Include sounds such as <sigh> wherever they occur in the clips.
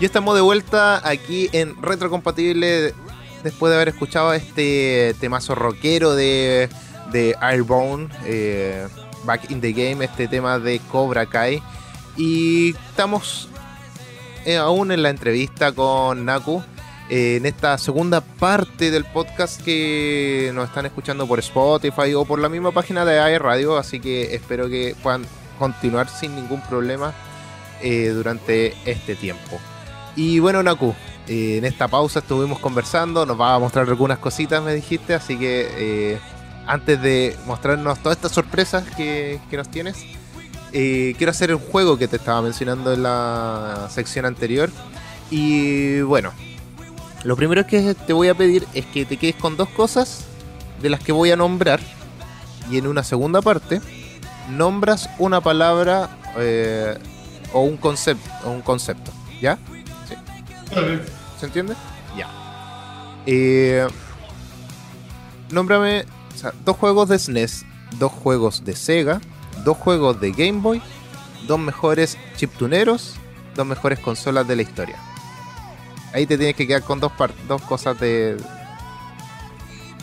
Y estamos de vuelta aquí en Retrocompatible después de haber escuchado este temazo rockero de, de Airbone, eh, Back in the Game, este tema de Cobra Kai. Y estamos eh, aún en la entrevista con Naku. eh, en esta segunda parte del podcast que nos están escuchando por Spotify o por la misma página de AE Radio, así que espero que puedan continuar sin ningún problema eh, durante este tiempo. Y bueno, Naku, eh, en esta pausa estuvimos conversando, nos va a mostrar algunas cositas, me dijiste, así que eh, antes de mostrarnos todas estas sorpresas que, que nos tienes, eh, quiero hacer el juego que te estaba mencionando en la sección anterior. Y bueno, lo primero que te voy a pedir es que te quedes con dos cosas de las que voy a nombrar. Y en una segunda parte, nombras una palabra o un concepto, o un concepto. ¿Ya? ¿Se entiende? Ya. Eh, nómbrame o sea, dos juegos de SNES, dos juegos de Sega, dos juegos de Game Boy, dos mejores chiptuneros, dos mejores consolas de la historia. Ahí te tienes que quedar con dos, dos cosas de,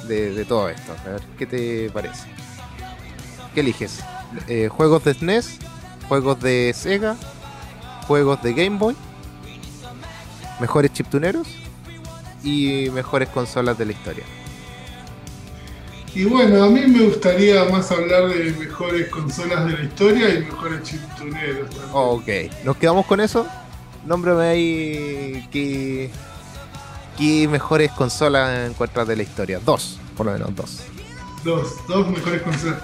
de, de todo esto. A ver, ¿qué te parece? ¿Qué eliges? Eh, ¿Juegos de SNES? ¿Juegos de Sega? ¿Juegos de Game Boy? Mejores chiptuneros y mejores consolas de la historia. Y bueno, a mí me gustaría más hablar de mejores consolas de la historia y mejores chiptuneros. también. Ok, ¿nos quedamos con eso? Nómbrame ahí qué, qué mejores consolas encuentras de la historia. Dos, por lo menos dos. Dos, dos mejores consolas.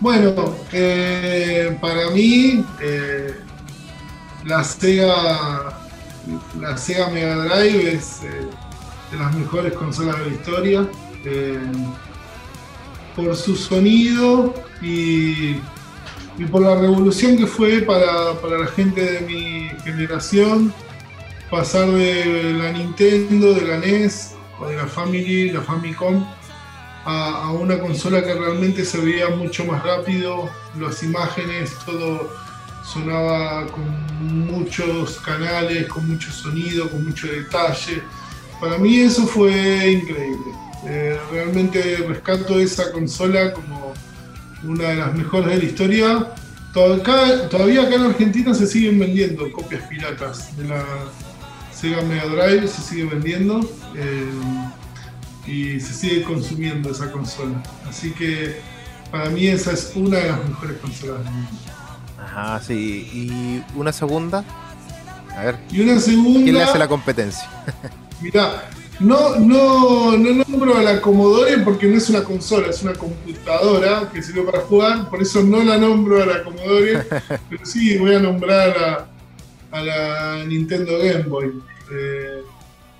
Bueno, eh, para mí, eh, la Sega, la Sega Mega Drive es eh, de las mejores consolas de la historia. eh, por su sonido y, por la revolución que fue para, para la gente de mi generación pasar de la Nintendo, de la NES o de la Family, la Famicom a, a una consola que realmente se veía mucho más rápido, las imágenes, todo sonaba con muchos canales, con mucho sonido, con mucho detalle. Para mí eso fue increíble. Eh, realmente rescato esa consola como una de las mejores de la historia. Todavía acá en Argentina se siguen vendiendo copias piratas de la Sega Mega Drive, se sigue vendiendo. eh, y se sigue consumiendo esa consola. Así que para mí esa es una de las mejores consolas del mundo. Ajá, sí. ¿Y una segunda? A ver, Y una segunda, ¿quién le hace la competencia? <laughs> mirá, no, no, no nombro a la Commodore porque no es una consola, es una computadora que sirve para jugar, por eso no la nombro a la Commodore, <laughs> pero sí voy a nombrar a, a la Nintendo Game Boy. Eh,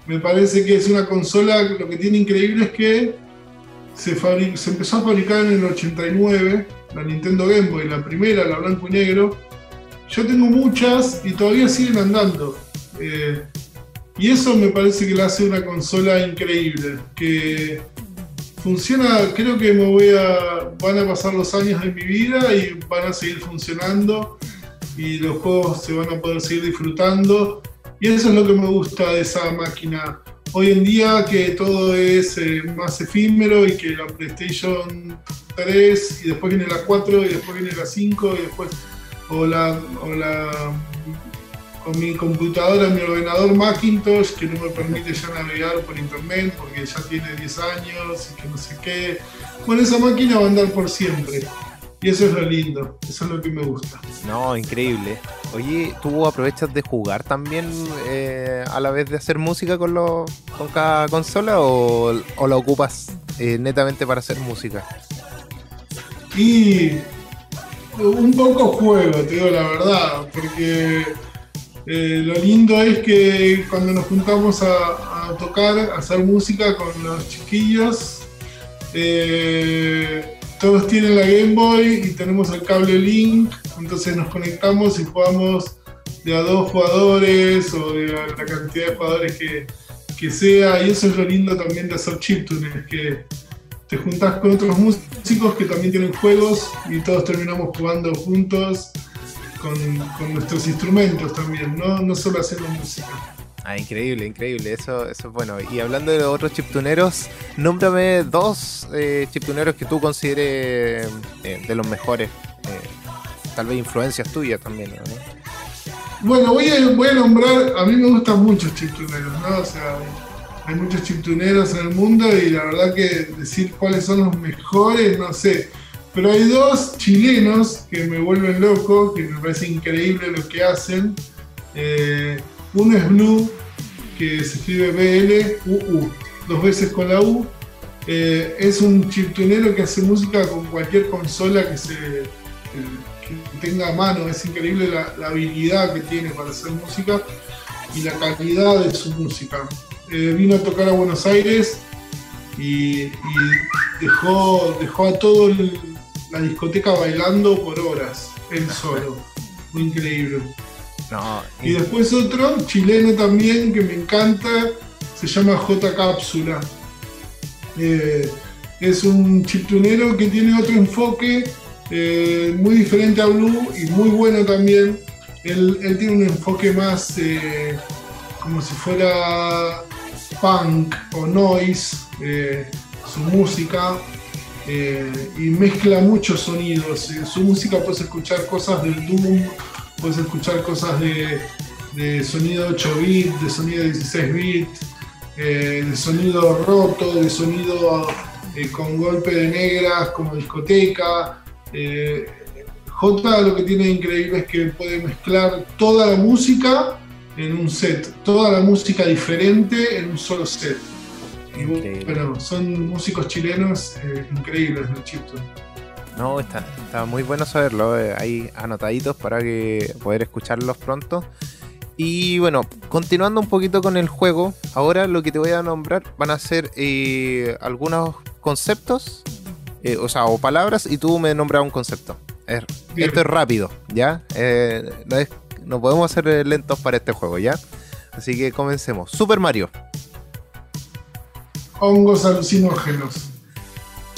me parece que es una consola, lo que tiene increíble es que se, se empezó a fabricar en el 89, la Nintendo Game Boy, la primera, la blanco y negro. Yo tengo muchas y todavía siguen andando. Eh, y eso me parece que la hace una consola increíble, que funciona, creo que me voy a, van a pasar los años de mi vida y van a seguir funcionando y los juegos se van a poder seguir disfrutando. Y eso es lo que me gusta de esa máquina. Hoy en día que todo es eh, más efímero y que la PlayStation 3 y después viene la 4 y después viene la 5 y después o la, o la con mi computadora, mi ordenador Macintosh que no me permite ya navegar por internet porque ya tiene 10 años y que no sé qué. Bueno, esa máquina va a andar por siempre. Y eso es lo lindo, eso es lo que me gusta. No, increíble. Oye, ¿tú aprovechas de jugar también eh, a la vez de hacer música con, lo- con cada consola o, o la ocupas eh, netamente para hacer música? Y un poco juego, te digo la verdad, porque eh, lo lindo es que cuando nos juntamos a, tocar, a hacer música con los chiquillos, eh, todos tienen la Game Boy y tenemos el cable Link, entonces nos conectamos y jugamos de a dos jugadores o de la cantidad de jugadores que, que sea, y eso es lo lindo también de hacer chiptunes, que te juntás con otros músicos que también tienen juegos y todos terminamos jugando juntos con, con nuestros instrumentos también, no, no solo haciendo música. Ah, increíble, increíble, eso, eso es bueno. Y hablando de los otros chiptuneros, nómbrame dos eh, chiptuneros que tú consideres eh, de los mejores. Eh, tal vez influencias tuyas también, ¿no? Bueno, voy a, voy a nombrar, a mí me gustan muchos chiptuneros, ¿no? O sea, hay muchos chiptuneros en el mundo y la verdad que decir cuáles son los mejores, no sé. Pero hay dos chilenos que me vuelven loco, que me parece increíble lo que hacen. Eh, uno es Blue, que se escribe B-L-U-U, dos veces con la U. Eh, es un chiptunero que hace música con cualquier consola que se tenga a mano. Es increíble la, habilidad que tiene para hacer música y la calidad de su música. Eh, vino a tocar a Buenos Aires y, dejó, dejó a toda la discoteca bailando por horas, él solo. Muy increíble. y después otro, chileno también, que me encanta, se llama J Cápsula. Eh, es un chiptunero que tiene otro enfoque eh, muy diferente a Blue y muy bueno también. Él, tiene un enfoque más como si fuera punk o noise, eh, su música, eh, y mezcla muchos sonidos. En su música puedes escuchar cosas del Doom, puedes escuchar cosas de, sonido 8 bit, de sonido 16 bit, eh, de sonido roto, de sonido con golpe de negras como discoteca. J lo que tiene increíble es que puede mezclar toda la música en un set, toda la música diferente en un solo set. Y bueno, son músicos chilenos eh, increíbles chiptune. No, está, está, muy bueno saberlo. Eh, hay anotaditos para que poder escucharlos pronto. Y bueno, continuando un poquito con el juego, ahora lo que te voy a nombrar van a ser eh, algunos conceptos, o sea, o palabras, y tú me nombras un concepto. esto es rápido, ¿ya? no es no podemos hacer lentos para este juego, ¿ya? Así que comencemos. Super Mario. Hongos alucinógenos.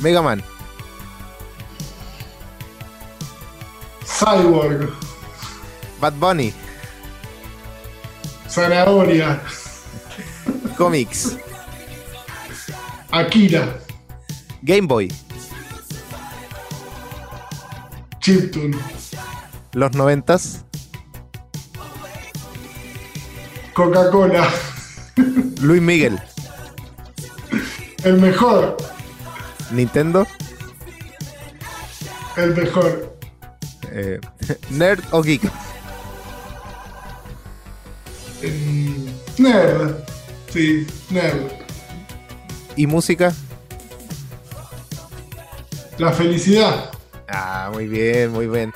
Mega Man. Cyborg. Bad Bunny. Zanahoria. Comics. Akira. Game Boy. Chiptune. Los noventas. Coca-Cola. Luis Miguel. El mejor. Nintendo. El mejor. Eh, ¿Nerd o geek? nerd. Sí, nerd. ¿Y música? La felicidad. Ah, muy bien, muy bien.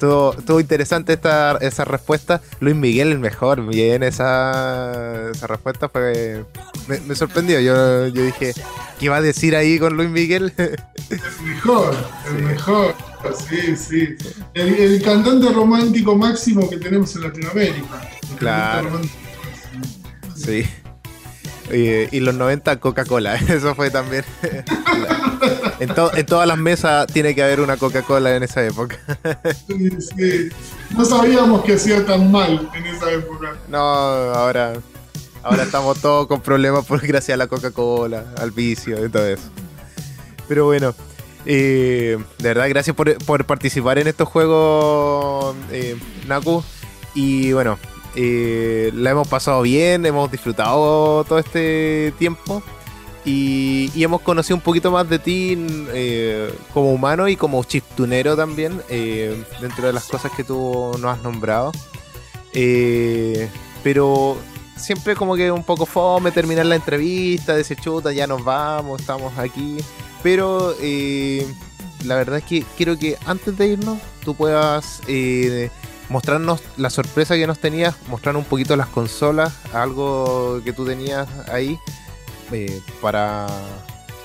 Estuvo, interesante esta, esa respuesta. Luis Miguel, el mejor. Bien, esa, esa respuesta fue. Me, sorprendió. Yo, yo dije, ¿qué va a decir ahí con Luis Miguel? <laughs> El mejor, el mejor. Sí, sí. El, cantante romántico máximo que tenemos en Latinoamérica. claro. Sí. Y, y, los 90 Coca-Cola, <laughs> eso fue también. <laughs> en, en, todas las mesas tiene que haber una Coca-Cola en esa época. sí, sí. No sabíamos que hacía tan mal en esa época. No, ahora, ahora estamos todos con problemas por gracias a la Coca-Cola, al vicio y todo eso. Pero bueno, eh, de verdad, gracias por, por, participar en estos juegos, eh, Naku. Y bueno, eh, la hemos pasado bien, hemos disfrutado todo este tiempo y, hemos conocido un poquito más de ti eh, como humano y como chiptunero también, eh, dentro de las cosas que tú nos has nombrado. pero siempre como que un poco fome terminar la entrevista, decir chuta, ya nos vamos, estamos aquí. Pero la verdad es que quiero que antes de irnos tú puedas mostrarnos la sorpresa que nos tenías, mostrar un poquito las consolas, algo que tú tenías ahí, eh, para,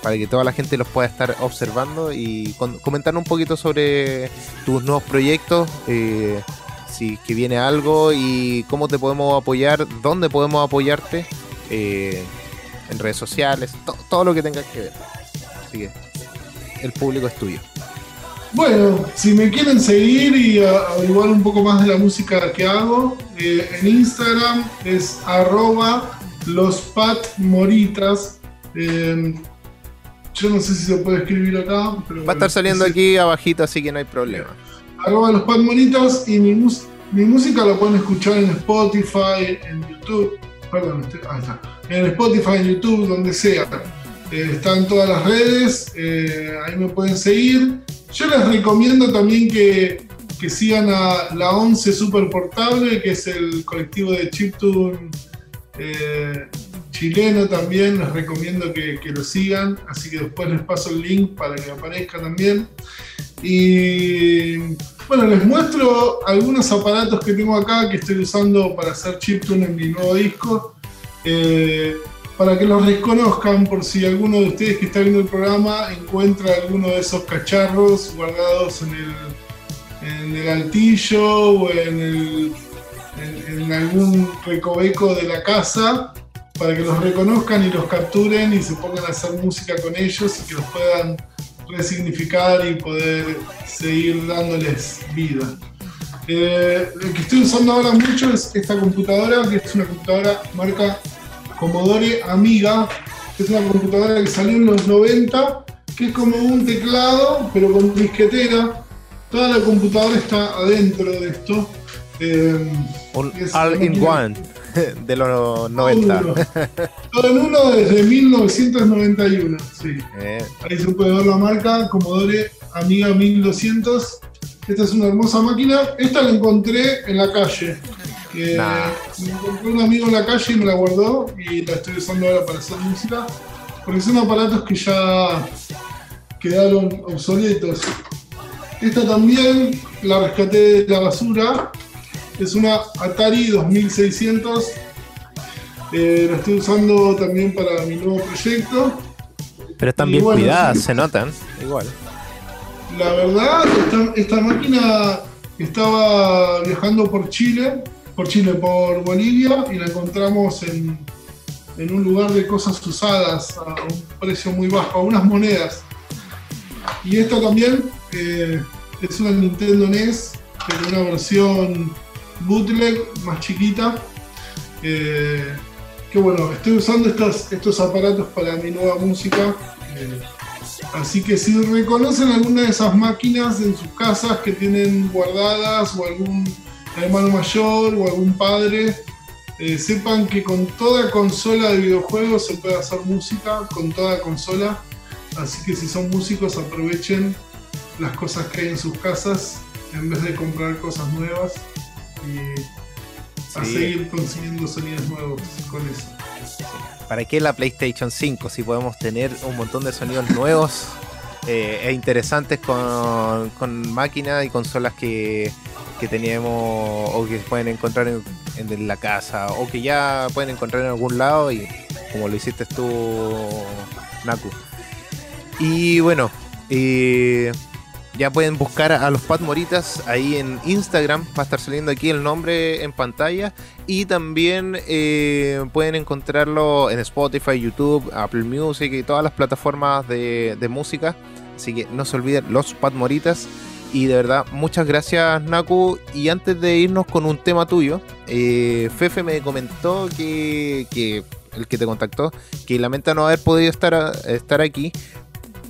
para que toda la gente los pueda estar observando y comentar un poquito sobre tus nuevos proyectos, eh, si que viene algo y cómo te podemos apoyar, dónde podemos apoyarte, eh, en redes sociales, todo lo que tengas que ver. Así que el público es tuyo. Bueno, si me quieren seguir y averiguar un poco más de la música que hago, en Instagram es arroba lospatmoritas. Eh, yo no sé si se puede escribir acá. Va a estar saliendo aquí abajito, así que no hay problema. Arroba lospatmoritas y mi, mi música la pueden escuchar en Spotify, en YouTube. Perdón, este, ahí está. En Spotify, en YouTube, donde sea. Eh, están todas las redes, ahí me pueden seguir. Yo les recomiendo también que, sigan a la 11 Super Portable, que es el colectivo de chiptune eh, chileno también. Les recomiendo que, lo sigan, así que después les paso el link para que aparezca también. Y bueno, les muestro algunos aparatos que tengo acá que estoy usando para hacer chiptune en mi nuevo disco. Eh, para que los reconozcan por si alguno de ustedes que está viendo el programa encuentra alguno de esos cacharros guardados en el, en el altillo o en, en, algún recoveco de la casa, para que los reconozcan y los capturen y se pongan a hacer música con ellos y que los puedan resignificar y poder seguir dándoles vida. Eh, lo que estoy usando ahora mucho es esta computadora, que es una computadora marca Commodore Amiga, que es una computadora que salió en los 90, que es como un teclado, pero con disquetera. Toda la computadora está adentro de esto. Eh, un all-in-one <laughs> de los 90. Todo en uno desde 1991. Sí. Eh. Ahí se puede ver la marca Commodore Amiga 1200. Esta es una hermosa máquina. Esta la encontré en la calle. Me encontré un amigo en la calle y me la guardó y la estoy usando ahora para hacer música. Porque son aparatos que ya quedaron obsoletos. Esta también la rescaté de la basura. Es una Atari 2600. Eh, la estoy usando también para mi nuevo proyecto. Pero están bien cuidadas, se notan, igual. La verdad, esta máquina estaba viajando por Chile por Chile, por Bolivia y la encontramos en, un lugar de cosas usadas a un precio muy bajo, a unas monedas. Y esta también eh, es una Nintendo NES, pero una versión bootleg más chiquita. Eh, que bueno, estoy usando estos, aparatos para mi nueva música. Eh, así que si reconocen alguna de esas máquinas en sus casas que tienen guardadas o algún hermano mayor o algún padre, eh, sepan que con toda consola de videojuegos se puede hacer música, con toda consola. Así que si son músicos aprovechen las cosas que hay en sus casas en vez de comprar cosas nuevas y a seguir consiguiendo sonidos nuevos con eso. ¿Para qué la PlayStation 5 si podemos tener un montón de sonidos nuevos eh, e interesantes con, con máquinas y consolas que que teníamos o que pueden encontrar en, la casa o que ya pueden encontrar en algún lado y como lo hiciste tú, Naku. Y bueno, eh, ya pueden buscar a los Pat Moritas ahí en Instagram, va a estar saliendo aquí el nombre en pantalla y también eh, pueden encontrarlo en Spotify, YouTube, Apple Music y todas las plataformas de, de música. Así que no se olviden los Pat Moritas. Y de verdad, muchas gracias, Naku. Y antes de irnos con un tema tuyo, eh, Fefe me comentó que, el que te contactó, que lamenta no haber podido estar aquí.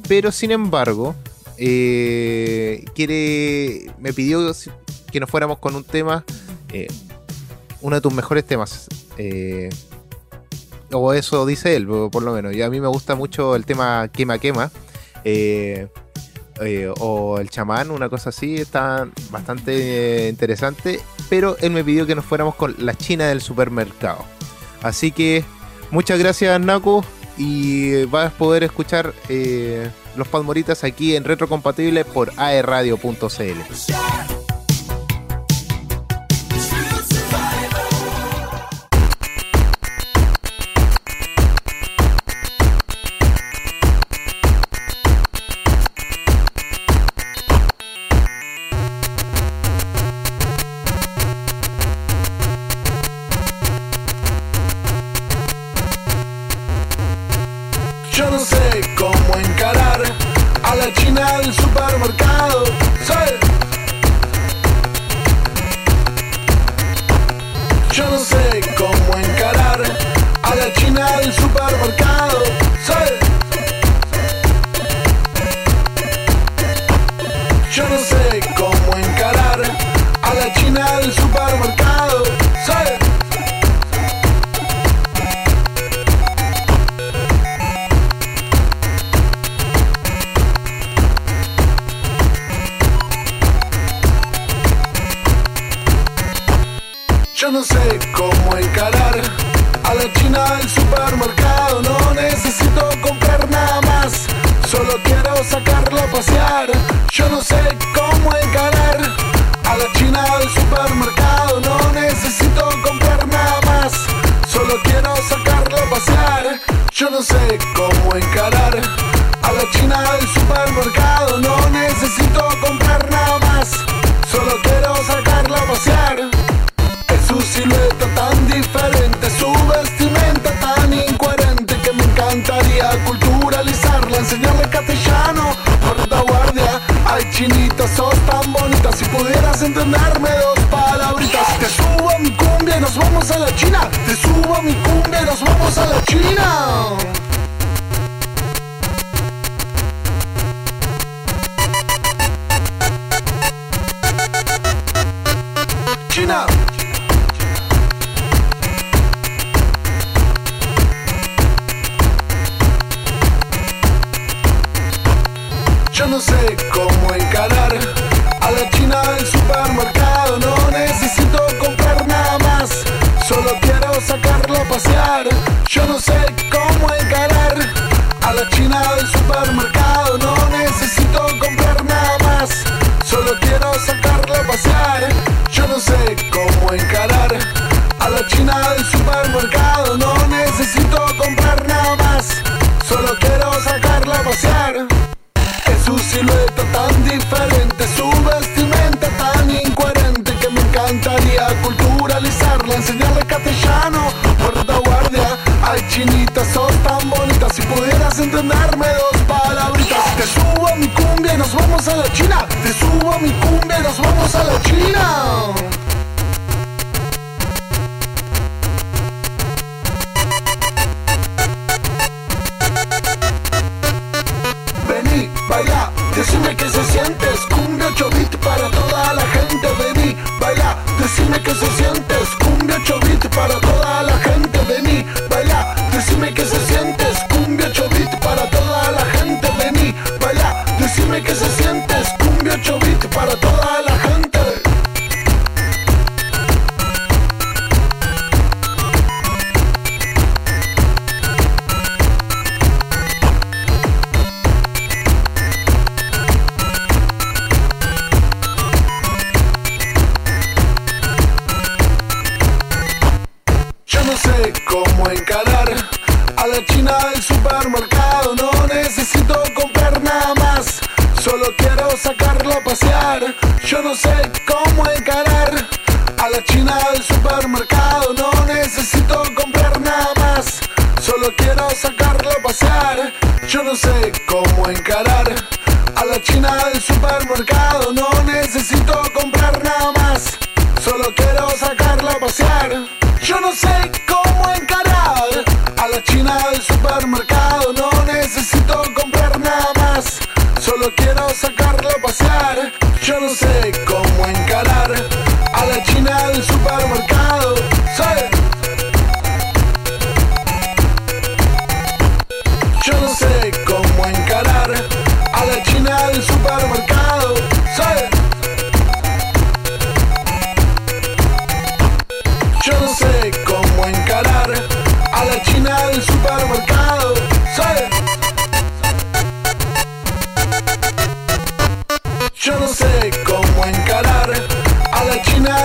Pero sin embargo, eh, quiere, me pidió que nos fuéramos con un tema, eh, uno de tus mejores temas. o eso dice él, por lo menos. Y a mí me gusta mucho el tema Quema Quema. Eh, o el chamán, una cosa así, está bastante interesante. Pero él me pidió que nos fuéramos con la China del supermercado. Así que muchas gracias, Naku. Y vas a poder escuchar eh, los Palmoritas aquí en Retrocompatible por aerradio.cl. Yo no sé cómo encarar a la china del supermercado. No necesito comprar nada más, solo quiero sacarlo a pasear. Yo no sé cómo encarar a la china del supermercado. No necesito comprar podrás entenderme dos palabritas. Te subo a mi cumbia y nos vamos a la China. Te subo a mi cumbia y nos vamos a la China. Yo no sé cómo encarar a la china del supermercado. mencionarme dos palabritas. Te subo a mi cumbia y nos vamos a la China. Te subo a mi cumbia y nos vamos a la China.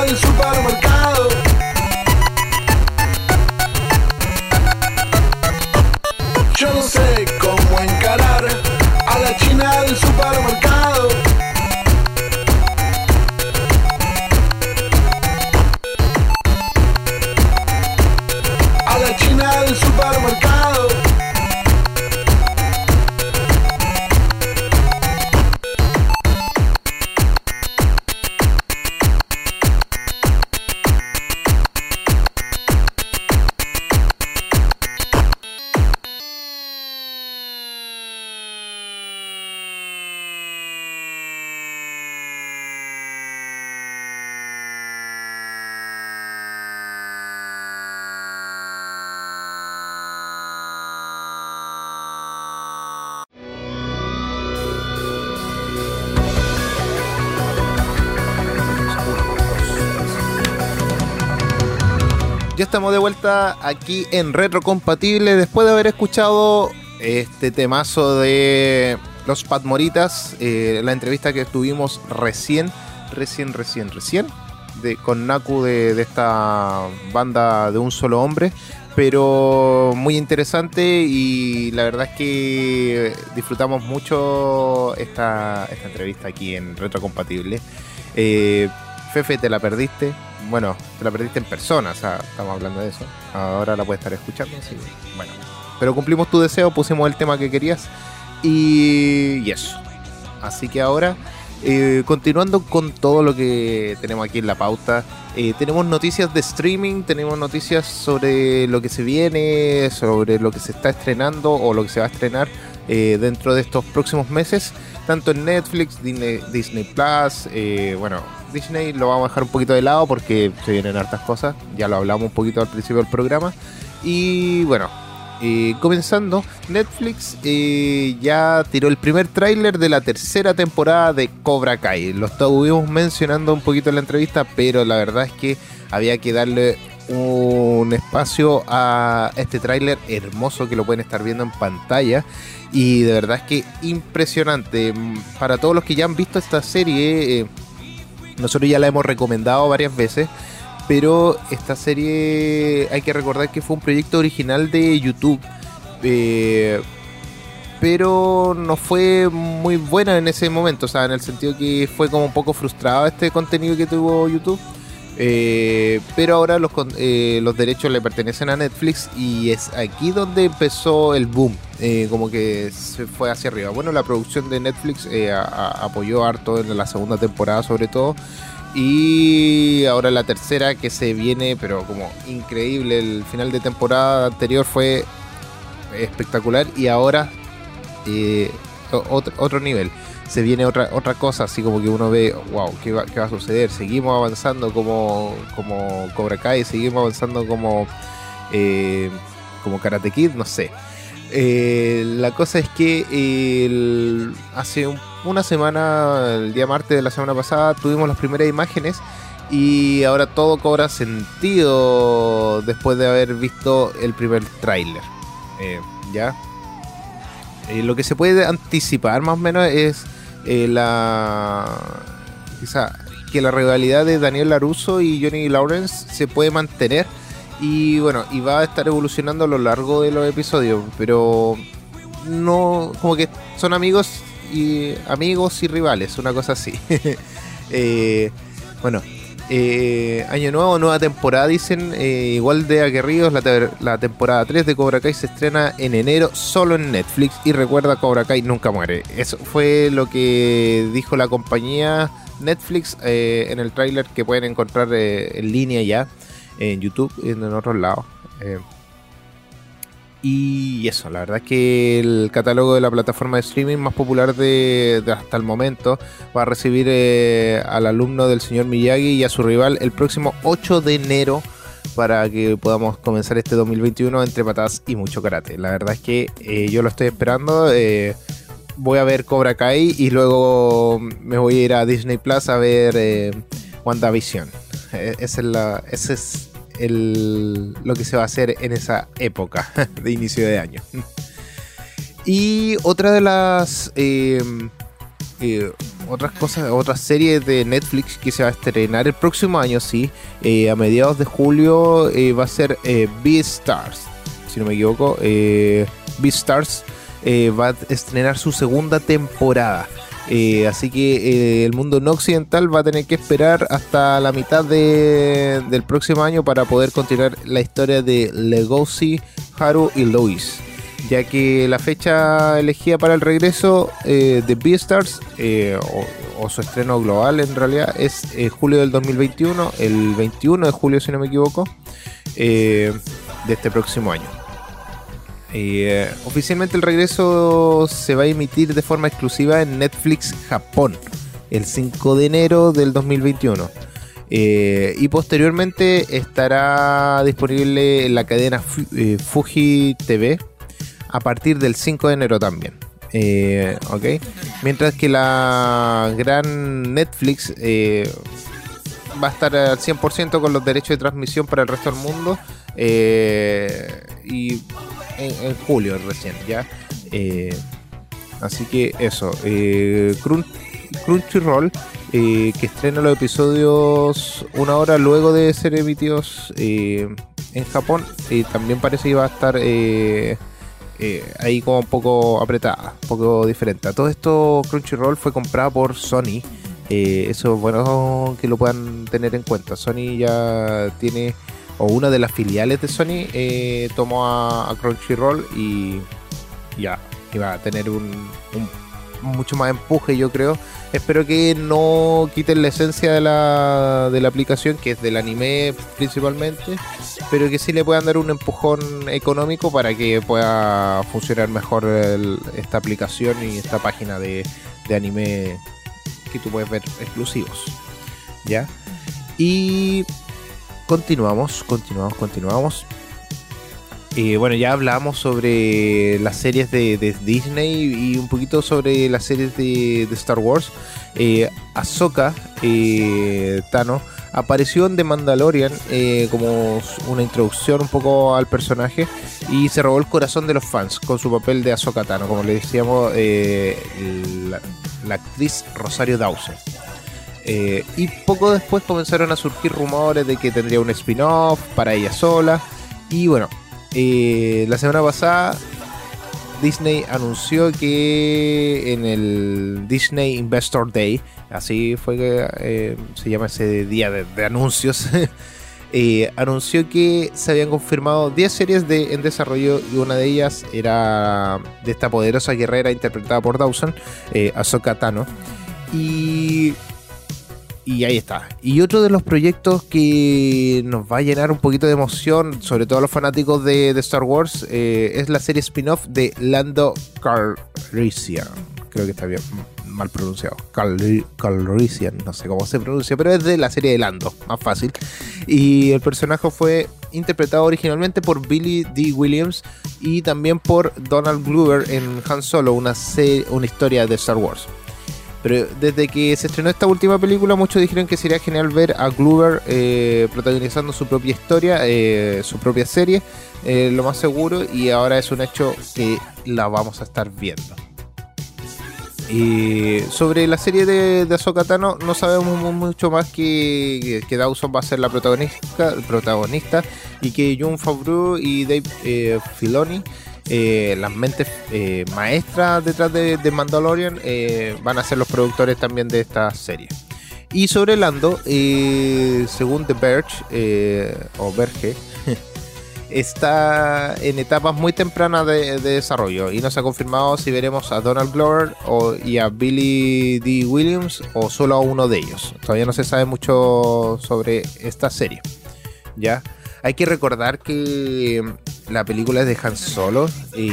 supermercado Ya estamos de vuelta aquí en Retrocompatible después de haber escuchado este temazo de los Patmoritas, eh, la entrevista que tuvimos recién, recién, recién, recién, de, con Naku de, de esta banda de un solo hombre pero muy interesante y la verdad es que disfrutamos mucho esta, esta entrevista aquí en Retrocompatible. Eh, Fefe, te la perdiste. Bueno, te la perdiste en persona, o sea, estamos hablando de eso. Ahora la puedes estar escuchando, así bueno. Pero cumplimos tu deseo, pusimos el tema que querías y, eso. Así que ahora, eh, continuando con todo lo que tenemos aquí en la pauta, eh, tenemos noticias de streaming, tenemos noticias sobre lo que se viene, sobre lo que se está estrenando o lo que se va a estrenar eh, dentro de estos próximos meses, tanto en Netflix, Disney, Disney Plus, eh, bueno, Disney lo vamos a dejar un poquito de lado porque se vienen hartas cosas, ya lo hablamos un poquito al principio del programa, y bueno, eh, comenzando, Netflix eh, ya tiró el primer tráiler de la tercera temporada de Cobra Kai. Lo estuvimos mencionando un poquito en la entrevista, pero la verdad es que había que darle un espacio a este tráiler hermoso que lo pueden estar viendo en pantalla. Y de verdad es que impresionante. Para todos los que ya han visto esta serie, eh, nosotros ya la hemos recomendado varias veces pero esta serie hay que recordar que fue un proyecto original de YouTube. Eh, pero no fue muy buena en ese momento, o sea, en el sentido que fue como un poco frustrado este contenido que tuvo YouTube. Eh, pero ahora los, eh, los derechos le pertenecen a Netflix y es aquí donde empezó el boom, eh, como que se fue hacia arriba. Bueno, la producción de Netflix eh, apoyó harto en la segunda temporada sobre todo. Y ahora la tercera que se viene, pero como increíble. El final de temporada anterior fue espectacular y ahora eh, otro nivel. Se viene otra otra cosa, así como que uno ve, wow, ¿qué va, qué va a suceder? Seguimos avanzando como, como Cobra Kai, seguimos avanzando como, eh, como Karate Kid, no sé. Eh, la cosa es que el- hace un- una semana, el día martes de la semana pasada, tuvimos las primeras imágenes y ahora todo cobra sentido después de haber visto el primer tráiler. Eh, ¿Ya? Lo que se puede anticipar más o menos es eh, la... Quizá que la rivalidad de Daniel Laruso y Johnny Lawrence se puede mantener y bueno, y va a estar evolucionando a lo largo de los episodios, pero no, como que son amigos y amigos y rivales, una cosa así. <laughs> Eh, bueno, eh, año nuevo, nueva temporada, dicen, eh, igual de aguerridos, la, te- la temporada 3 de Cobra Kai se estrena en enero solo en Netflix y recuerda Cobra Kai nunca muere. Eso fue lo que dijo la compañía Netflix eh, en el tráiler que pueden encontrar eh, en línea ya en YouTube y en otros lados. Y eso, la verdad es que el catálogo de la plataforma de streaming más popular de, hasta el momento va a recibir eh, al alumno del señor Miyagi y a su rival el próximo 8 de enero para que podamos comenzar este 2021 entre patadas y mucho karate. La verdad es que eh, yo lo estoy esperando. eh, voy a ver Cobra Kai y luego me voy a ir a Disney Plus a ver WandaVision. Eh, esa es la, ese es el, lo que se va a hacer en esa época <laughs> de inicio de año. Y otra de las eh, eh, otras cosas, otras series de Netflix que se va a estrenar el próximo año, sí, eh, a mediados de julio va a ser Beastars, si no me equivoco, Beastars va a estrenar su segunda temporada. Eh, así que eh, el mundo no occidental va a tener que esperar hasta la mitad de- del próximo año para poder continuar la historia de Legoshi, Haru y Lois. Ya que la fecha elegida para el regreso eh, de Beastars, o, su estreno global en realidad, es julio del 2021, el 21 de julio si no me equivoco, de este próximo año. Eh, oficialmente el regreso se va a emitir de forma exclusiva en Netflix Japón el 5 de enero del 2021. Eh, y posteriormente estará disponible en la cadena eh, Fuji TV a partir del 5 de enero también. Eh, ok. Mientras que la gran Netflix va a estar al 100% con los derechos de transmisión para el resto del mundo. Y en, julio recién, ¿ya? Eh, así que eso. Eh, Crunchyroll, que estrena los episodios una hora luego de ser emitidos en Japón, también parece que va a estar ahí como un poco apretada, un poco diferente. todo esto Crunchyroll fue comprada por Sony. eso es bueno que lo puedan tener en cuenta. Sony ya tiene o una de las filiales de Sony eh, tomó a, Crunchyroll y ya iba a tener un, mucho más empuje yo creo. Espero que no quiten la esencia de la, de la aplicación que es del anime principalmente pero que sí le puedan dar un empujón económico para que pueda funcionar mejor esta aplicación y esta página de, de anime que tú puedes ver exclusivos ya y continuamos, continuamos, continuamos. Eh, bueno, ya hablamos sobre las series de, Disney y un poquito sobre las series de, Star Wars. Eh, Ahsoka eh, Tano apareció en The Mandalorian eh, como una introducción un poco al personaje y se robó el corazón de los fans con su papel de Ahsoka Tano, como le decíamos, la, la actriz Rosario Dawson. Eh, y poco después comenzaron a surgir rumores de que tendría un spin-off para ella sola. Y bueno, eh, la semana pasada Disney anunció que en el Disney Investor Day, así fue que eh, se llama ese día de, anuncios, <laughs> anunció que se habían confirmado 10 series de, en desarrollo y una de ellas era de esta poderosa guerrera interpretada por Dawson, Ahsoka Tano. Y y ahí está. Y otro de los proyectos que nos va a llenar un poquito de emoción, sobre todo a los fanáticos de, Star Wars, eh, es la serie spin-off de Lando Calrissian. Creo que está bien mal pronunciado. Calrissian, no sé cómo se pronuncia, pero es de la serie de Lando, más fácil. Y el personaje fue interpretado originalmente por Billy D. Williams y también por Donald Glover en Han Solo, una, una historia de Star Wars. Pero desde que se estrenó esta última película, muchos dijeron que sería genial ver a Glover eh, protagonizando su propia historia, eh, su propia serie, eh, lo más seguro, y ahora es un hecho que la vamos a estar viendo. Y sobre la serie de, de no sabemos mucho más que, que Dawson va a ser la protagonista, protagonista y que Jun Favreau y Dave Filoni eh, las mentes eh, maestras detrás de, Mandalorian eh, van a ser los productores también de esta serie. Y sobre Lando, según The Verge, o Verge, <laughs> está en etapas muy tempranas de, desarrollo y no se ha confirmado si veremos a Donald Glover o, y a Billy D. Williams o solo a uno de ellos. Todavía no se sabe mucho sobre esta serie. ¿Ya? Hay que recordar que la película es de Han Solo y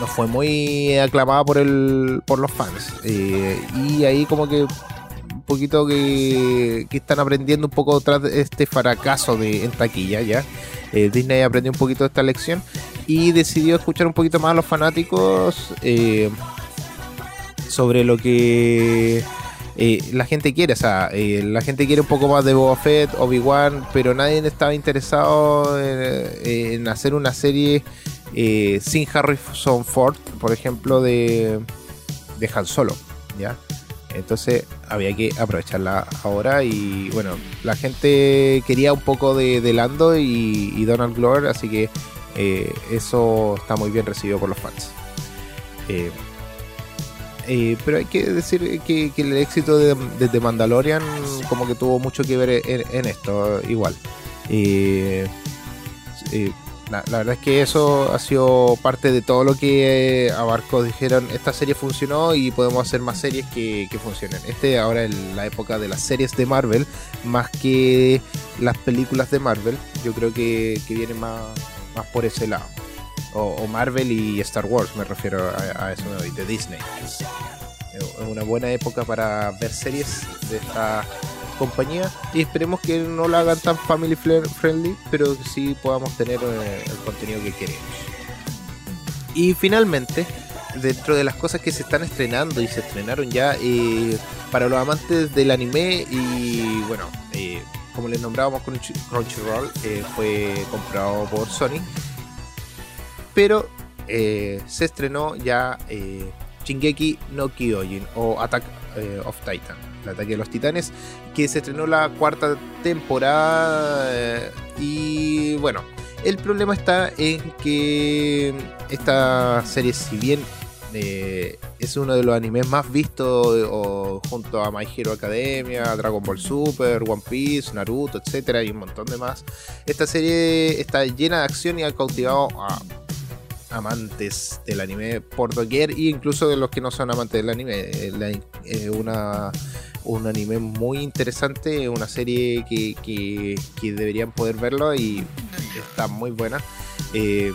no fue muy aclamada por el por los fans. Eh, y ahí como que un poquito que, están aprendiendo un poco tras este fracaso de en taquilla ya. Eh, Disney aprendió un poquito de esta lección y decidió escuchar un poquito más a los fanáticos eh, sobre lo que eh, la gente quiere, o sea, eh, la gente quiere un poco más de Boba Fett, Obi-Wan, pero nadie estaba interesado en, hacer una serie eh, sin Harrison Ford, por ejemplo, de, de Han Solo, ¿ya? Entonces había que aprovecharla ahora y bueno, la gente quería un poco de, Lando y, Donald Glover, así que eso está muy bien recibido por los fans. Eh, pero hay que decir que, el éxito de, The Mandalorian como que tuvo mucho que ver en, esto, igual. Eh, la, verdad es que eso ha sido parte de todo lo que abarcó. Dijeron, esta serie funcionó y podemos hacer más series que, funcionen. Este ahora es la época de las series de Marvel, más que las películas de Marvel. Yo creo que, viene más, más por ese lado o, Marvel y Star Wars, me refiero a, eso de Disney. Es una buena época para ver series de esta compañía y esperemos que no la hagan tan family friendly, pero que sí podamos tener eh, el contenido que queremos. Y finalmente, dentro de las cosas que se están estrenando y se estrenaron ya, eh, para los amantes del anime y bueno, eh, como les nombrábamos con Crunchyroll, fue comprado por Sony. Pero eh, se estrenó ya eh, Shingeki no Kyojin o Attack of Titan, el ataque de los titanes, que se estrenó la cuarta temporada y bueno, el problema está en que esta serie, si bien eh, es uno de los animes más vistos junto a My Hero Academia, Dragon Ball Super, One Piece, Naruto, etcétera, y un montón de más. Esta serie está llena de acción y ha cautivado a amantes del anime por doquier e incluso de los que no son amantes del anime. Es una, un anime muy interesante, una serie que, deberían poder verlo y está muy buena. Eh,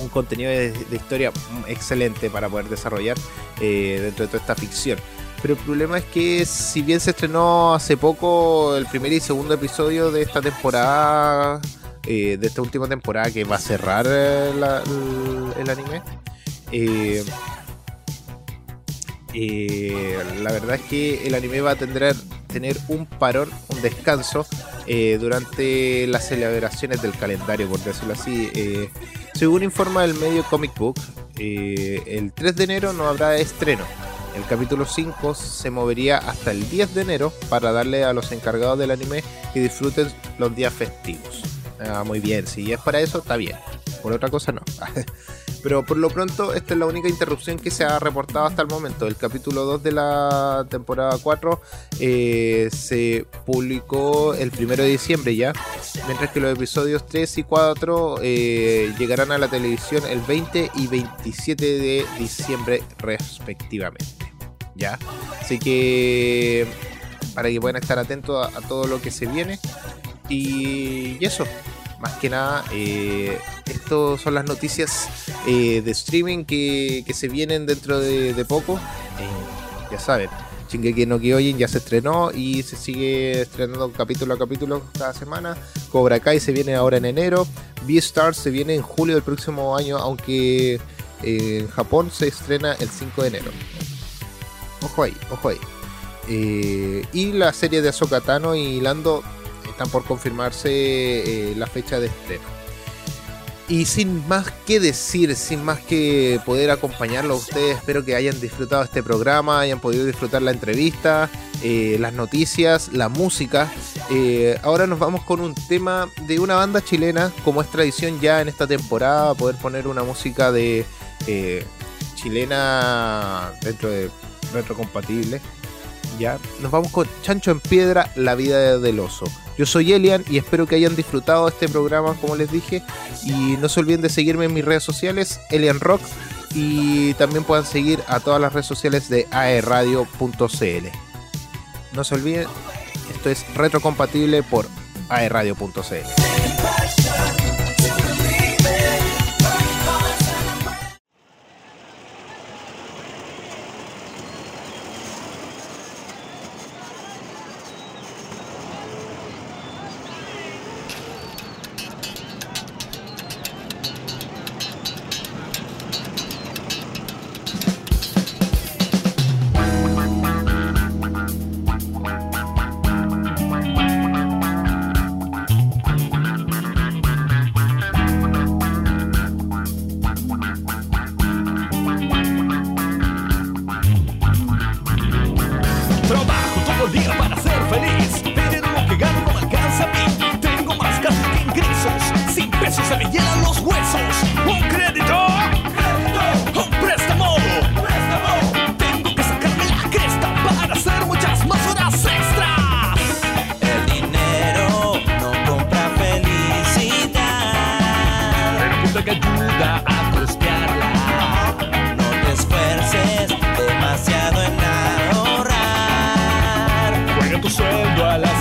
un contenido de, historia excelente para poder desarrollar eh, dentro de toda esta ficción. Pero el problema es que si bien se estrenó hace poco el primer y segundo episodio de esta temporada, eh, de esta última temporada que va a cerrar eh, el, anime, la verdad es que el anime va a tener, tener un parón, un descanso durante las celebraciones del calendario, por decirlo así según informa el medio Comic Book, eh, el 3 de enero no habrá estreno. El capítulo 5 se movería hasta el 10 de enero para darle a los encargados del anime que disfruten los días festivos. Ah, muy bien, si es para eso, está bien. Por otra cosa, no. <laughs> Pero por lo pronto, esta es la única interrupción que se ha reportado hasta el momento. El capítulo 2 de la temporada 4 eh, se publicó el 1 de diciembre ya, mientras que los episodios 3 y 4 eh, llegarán a la televisión el 20 y 27 de diciembre respectivamente. ¿Ya? Así que para que puedan estar atentos a, todo lo que se viene. y eso, más que nada, eh, estas son las noticias eh, de streaming que, se vienen dentro de, poco. Eh, ya saben, Shingeki no Kyojin ya se estrenó y se sigue estrenando capítulo a capítulo cada semana. Cobra Kai se viene ahora en enero. Beastars se viene en julio del próximo año, aunque en Japón se estrena el 5 de enero. Ojo ahí, ojo ahí. y la serie de Ahsoka Tano y Lando por confirmarse eh, la fecha de estreno. Y sin más que decir, sin más que poder acompañarlo a ustedes, espero que hayan disfrutado este programa, hayan podido disfrutar la entrevista, eh, las noticias, la música. Eh, ahora nos vamos con un tema de una banda chilena, como es tradición ya en esta temporada, poder poner una música de chilena dentro de retrocompatible. Nos vamos con Chancho en Piedra, La vida del oso. Yo soy Elian y espero que hayan disfrutado este programa, como les dije. Y no se olviden de seguirme en mis redes sociales, Elian Rock. Y también puedan seguir a todas las redes sociales de aerradio.cl. No se olviden, esto es retrocompatible por aerradio.cl. tu sueldo a la